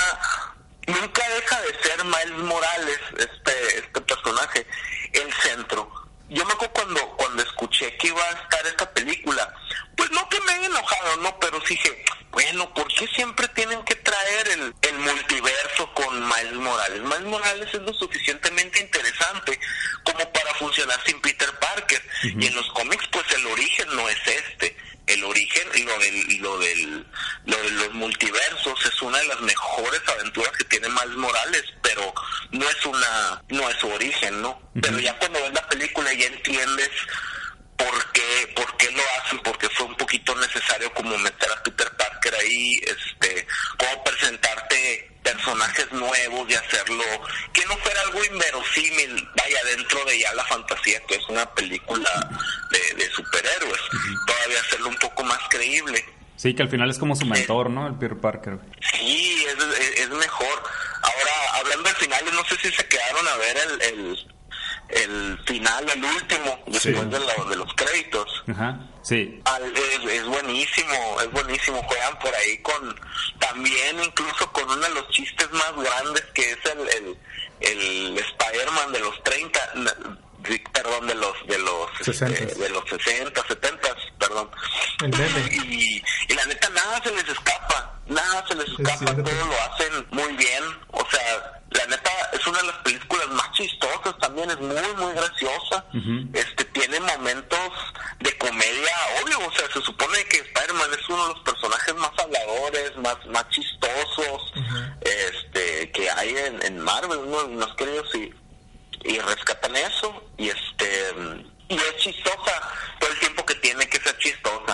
nunca deja de ser Miles Morales este este personaje el centro. Yo me acuerdo cuando cuando escuché que iba a estar esta película pues no que me haya enojado no pero sí dije bueno ¿por qué siempre tienen que traer el, el multiverso con Miles Morales? Miles Morales es lo suficientemente interesante como para funcionar sin Peter Parker. Y en los cómics pues el origen no es este el origen lo del lo del lo de los multiversos es una de las mejores aventuras que tiene Miles Morales pero no es una no es su origen no pero ya cuando ves la película ya entiendes por qué por qué lo hacen porque fue un poquito necesario como meter a Peter Parker ahí este como presentarte personajes nuevos y hacerlo que no fuera algo inverosímil vaya dentro de ya la fantasía que es una película de, de superhéroes todavía hacerlo un poco más creíble Sí, que al final es como su mentor, ¿no? El Peter Parker. Sí, es, es, es mejor. Ahora, hablando de finales, no sé si se quedaron a ver el, el, el final, el último, después de, lo- de los créditos. Ajá. Sí. Al- es, es buenísimo, es buenísimo. Juegan por ahí con, también incluso con uno de los chistes más grandes que es el, el, el Spider-Man de los 30, na- de- perdón, de los, de los, este, 60s. de los 60, 70, perdón. Y, y la neta, nada se les escapa, nada se les escapa, todo lo hacen muy bien. O sea, la neta es una de las películas chistosas también, es muy, muy graciosa. Este tiene momentos de comedia, obvio, o sea, se supone que Spider-Man es uno de los personajes más habladores, más, más chistosos este que hay en, en Marvel, uno de los más queridos y y rescatan eso y este y es chistosa todo el tiempo que tiene que ser chistosa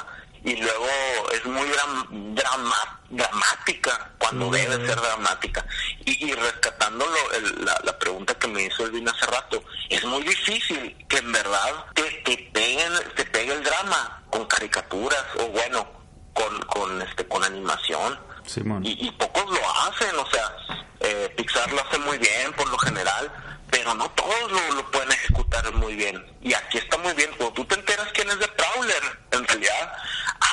y luego es muy dram- drama, dramática cuando debe ser dramática y, y rescatando lo- el- la, la pregunta que me hizo Elvin hace rato es muy difícil que en verdad te, te peguen te pegue el drama con caricaturas o bueno con, con este con animación Simón. y, y pocos lo hacen, o sea, eh, Pixar lo hace muy bien por lo general, pero no todos lo, lo pueden ejecutar muy bien. Y aquí está muy bien, cuando tú te enteras quién es de Prowler, en realidad,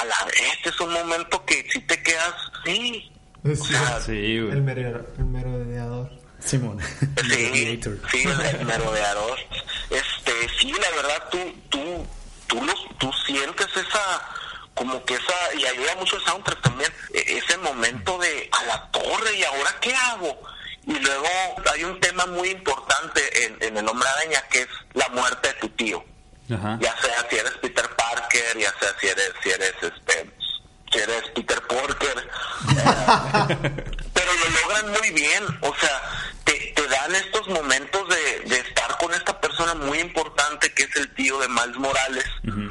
a la vez este es un momento que si te quedas, sí, Es o sea, Sí, güey. El, merero- el merodeador. Simón. Sí, sí, el, el merodeador. Este, sí, la verdad, tú, tú, tú, los, tú sientes esa, como que esa, y ayuda mucho el soundtrack también, e- ese momento de a la torre, ¿y ahora qué hago? Y luego hay un tema muy importante en, en El Hombre Araña, que es la muerte de tu tío. Ajá. Ya sea si eres Peter Parker, ya sea si eres, si eres este, si eres Peter Porker. pero lo logran muy bien, o sea, te, te dan estos momentos de, de estar con esta persona muy importante que es el tío de Miles Morales,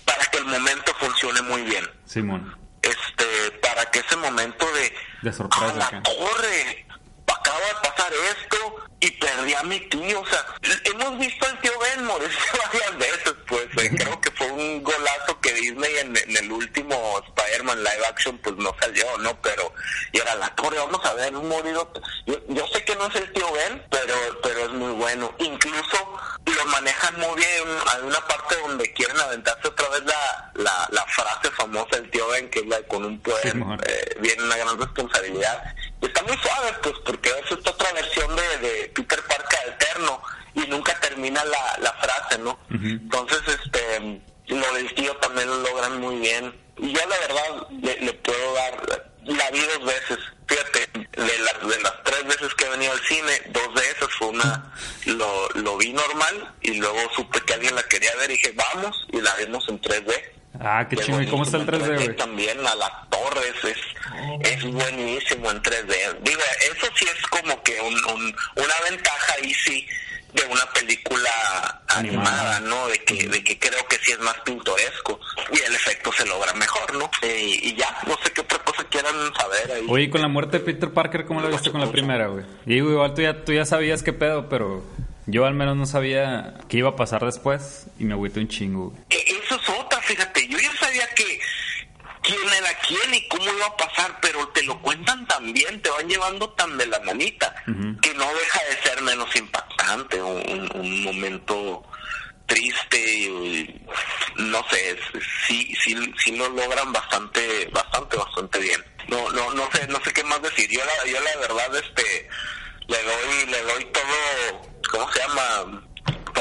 para que el momento funcione muy bien. Simón. Este, para que ese momento de, De sorpresa, ¡A la acá". Acaba de pasar esto y perdí a mi tío, o sea, hemos visto al tío Ben morirse varias veces, pues eh, creo que fue un golazo que Disney en, en el último Spider-Man live action pues no salió, ¿no? Pero, y era la torre, vamos a ver, un morido, yo, yo sé que no es el tío Ben, pero, pero es muy bueno, incluso lo manejan muy bien, hay una parte donde quieren aventarse otra la, la, la frase famosa del tío Ben, que es la de con un poder eh, viene una gran responsabilidad. Y está muy suave, pues, porque es esta otra versión de, de Peter Parker alterno y nunca termina la, la frase, ¿no? Entonces, este, lo del tío también lo logran muy bien. Y yo, la verdad, le, le puedo dar, la vi dos veces. Fíjate, de las, de las tres veces que he venido al cine, dos de esas fue una, lo, lo vi normal y luego supe que alguien la quería ver y dije, vamos, y la vimos en 3D. Ah, qué. ¿Y cómo está el buenísimo 3D, en güey? También a la torre es, es, es buenísimo en 3D. Digo, eso sí es como que un, un- una ventaja ahí sí de una película animada, ¿no? De que, de que creo que sí es más pintoresco y el efecto se logra mejor, ¿no? Eh, y ya, no sé qué otra cosa quieran saber ahí. Oye, con la muerte de Peter Parker, ¿cómo la viste con la primera, güey? Y igual tú ya, tú ya sabías qué pedo, pero yo al menos no sabía qué iba a pasar después y me agüité un chingo, güey. E- Eso es otra, fíjate, yo ya sabía que quién era quién y cómo iba a pasar, pero te lo cuentan tan bien, te van llevando tan de la manita, que no deja de ser menos impactante, un, momento triste y no sé, sí, sí, sí lo logran bastante, bastante, bastante bien. No, no, no sé, no sé qué más decir. Yo la, yo la verdad, este, le doy, le doy todo, ¿cómo se llama?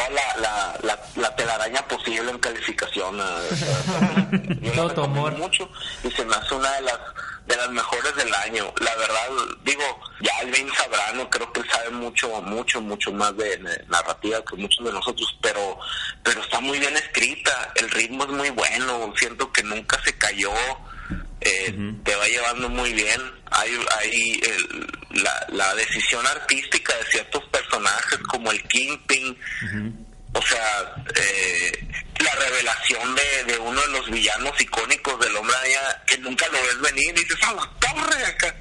Toda la, la, la, la telaraña posible en calificación. a- a- yo la Todo tu amor. recomiendo mucho y se me hace una de las de las mejores del año. La verdad, digo, ya Alvin Sabrano creo que él sabe mucho, mucho, mucho más de, de narrativa que muchos de nosotros, pero pero está muy bien escrita, el ritmo es muy bueno, siento que nunca se cayó. Eh, te va llevando muy bien. Hay, hay el- la, la decisión artística de ciertos personajes como el Kingpin, o sea, eh, la revelación de, de uno de los villanos icónicos del hombre araña que nunca lo ves venir y dices, ¡a la torre! Acá.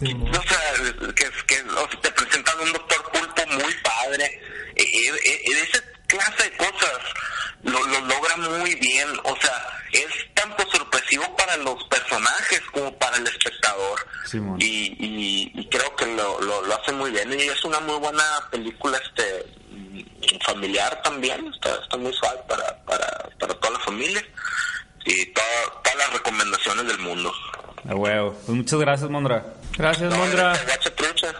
Sí, O sea, que, que o sea, te presentan un doctor pulpo muy padre. Eh, eh, eh, esa clase de cosas lo, lo logra muy bien. O sea, es tanto sorpresivo para los personajes como para el espectador. Simón. Y, y, y creo que lo, lo, lo hace muy bien. Y es una muy buena película este familiar también, está, está muy suave para, para, para toda la familia y toda- todas las recomendaciones del mundo. A huevo. Pues muchas gracias, Mondra. Gracias, No, Mondra. este, trucha.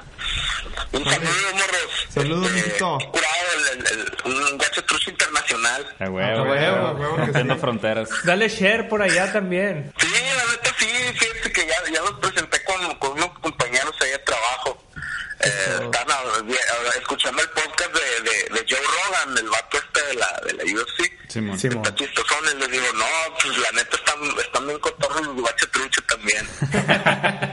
Un saludo, morros. Saludos, Este, mijito. curado, el, el, el- un guacha trucha internacional. A huevo. A huevo, a huevo que Rompiendo sí. fronteras. Dale share por allá también. Sí, la neta sí, fíjate que ya, ya los presenté con, con unos compañeros ahí de trabajo. Eh, están a- a- escuchando el podcast de, de, de Joe Rogan, el vato este de la, de la UFC. Simón. Simón. Está chistosones, les digo, no, pues la neta están, están bien cotorros los guacha trucha también.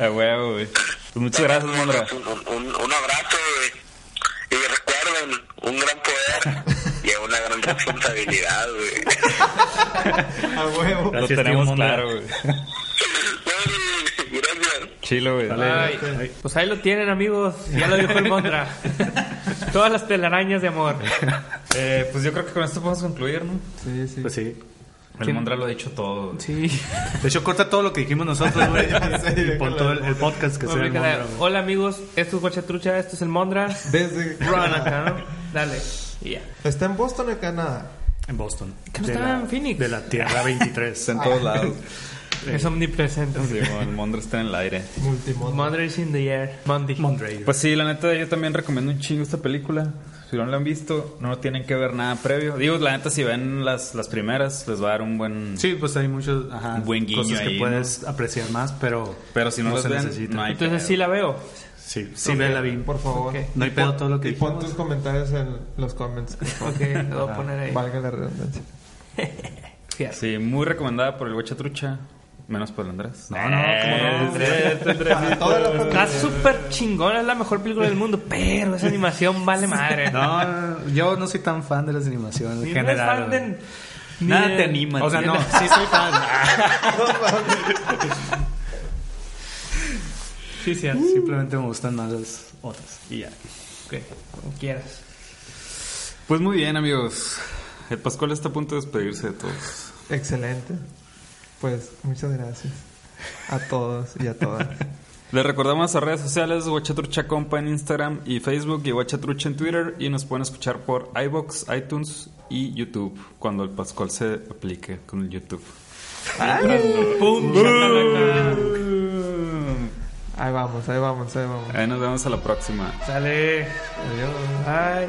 A huevo, güey. Pues muchas gracias, Mondra. Un, un, un abrazo güey. y recuerden, un gran poder y una gran responsabilidad, güey. A huevo. Lo tenemos claro, güey. Gracias. Chilo, güey. Ay, pues ahí lo tienen, amigos. Ya lo dijo el Mondra. Todas las telarañas de amor. Eh, pues yo creo que con esto podemos concluir, ¿no? Sí, sí. Pues sí. El Mondra lo ha dicho todo. güey. Sí. De hecho, corta todo lo que dijimos nosotros, güey. sé, y pon todo el, el podcast que sea Hombre, el Mondra. Hola, amigos. Esto es Guachatrucha. Esto es el Mondra. Desde... Run acá, ¿no? Dale. Y ya. ¿Está en Boston o en Canadá? En Boston. ¿Que no De estaba la- en Phoenix? De la Tierra 23. Está en todos lados. Es omnipresente. Sí, bueno, el Mondra está en el aire. Multimodo. Mondra is in the air. Monday. Mondre. Pues sí, la neta, yo también recomiendo un chingo esta película. Si no la han visto, no tienen que ver nada previo. Digo, la neta, si ven las, las primeras, les va a dar un buen... Sí, pues hay muchos ajá, Un buen guiño cosas que ahí, puedes apreciar más, pero Pero si no, las se ven, necesita. no hay Entonces pedo. sí la veo. Sí, sí, vela bien. Por favor. No hay pedo todo lo que Y pon tus comentarios en los comments. Ok, lo voy a poner ahí. Valga la redundancia. Sí, muy recomendada por el Guacha Trucha. Menos por el Andrés. No, no, ¿cómo no? Toda la familia. Está súper chingona, es la mejor película del mundo, pero esa animación vale madre. No, yo no soy tan fan de las animaciones en no general. fan Nada te anima. O sea, no, sí soy fan. Sí, sí, Simplemente me gustan más las otras. Y ya. ok, como quieras. Pues muy bien, amigos. El Pascual está a punto de despedirse de todos. Excelente. Pues muchas gracias a todos y a todas. Les recordamos nuestras redes sociales, Guachatrucha Compa en Instagram y Facebook y Guachatrucha en Twitter y nos pueden escuchar por iBox, iTunes y YouTube cuando el Pascual se aplique con el YouTube. Ahí vamos, ahí vamos, ahí vamos. Ahí nos vemos a la próxima. Sale. Adiós. Ay.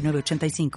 906985.